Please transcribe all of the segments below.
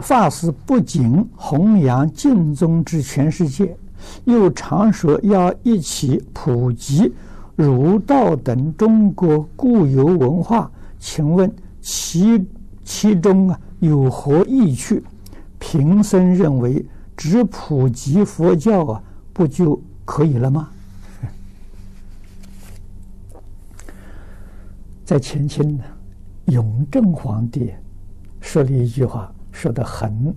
法师不仅弘扬净宗之全世界，又常说要一起普及儒道等中国固有文化。请问其其中啊有何意趣？贫僧认为只普及佛教啊，不就可以了吗？在前清呢，永正皇帝说了一句话，说得很，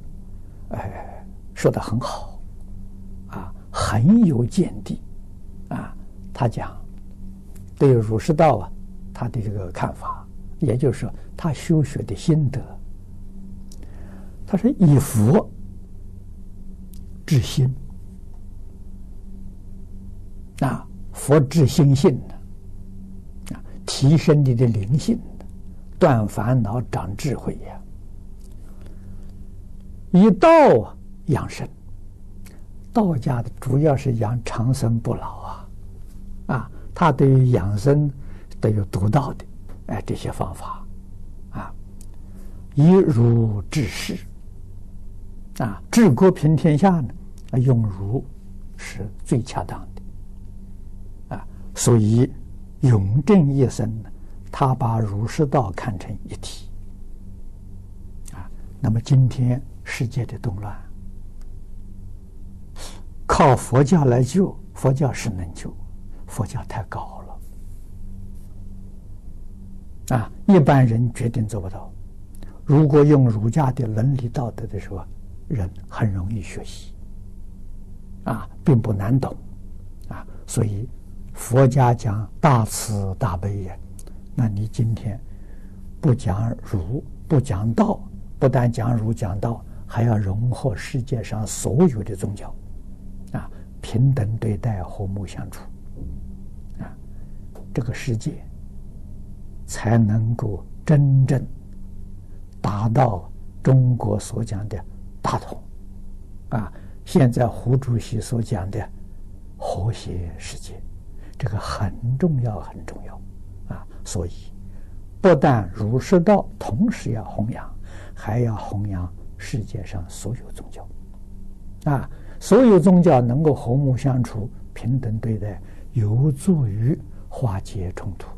哎，说得很好，啊，很有见地，啊，他讲对儒释道啊，他的这个看法，也就是说他修学的心得，他是以佛治心，啊，佛治心性的。啊提升你的灵性的，断烦恼、长智慧呀！以道养生，道家的主要是养长生不老啊，啊，他对于养生都有独到的哎这些方法啊，以儒治世啊，治国平天下呢，用儒是最恰当的啊，所以。永正一生呢，他把儒释道看成一体啊。那么今天世界的动乱，靠佛教来救，佛教是能救，佛教太高了啊，一般人决定做不到。如果用儒家的伦理道德的时候，人很容易学习啊，并不难懂啊，所以。佛家讲大慈大悲呀，那你今天不讲儒不讲道，不但讲儒讲道，还要融合世界上所有的宗教，啊，平等对待，和睦相处，啊，这个世界才能够真正达到中国所讲的大同，啊，现在胡主席所讲的和谐世界。这个很重要，很重要，啊！所以不但儒释道同时要弘扬，还要弘扬世界上所有宗教，啊！所有宗教能够和睦相处、平等对待，有助于化解冲突，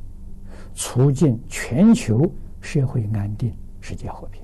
促进全球社会安定、世界和平。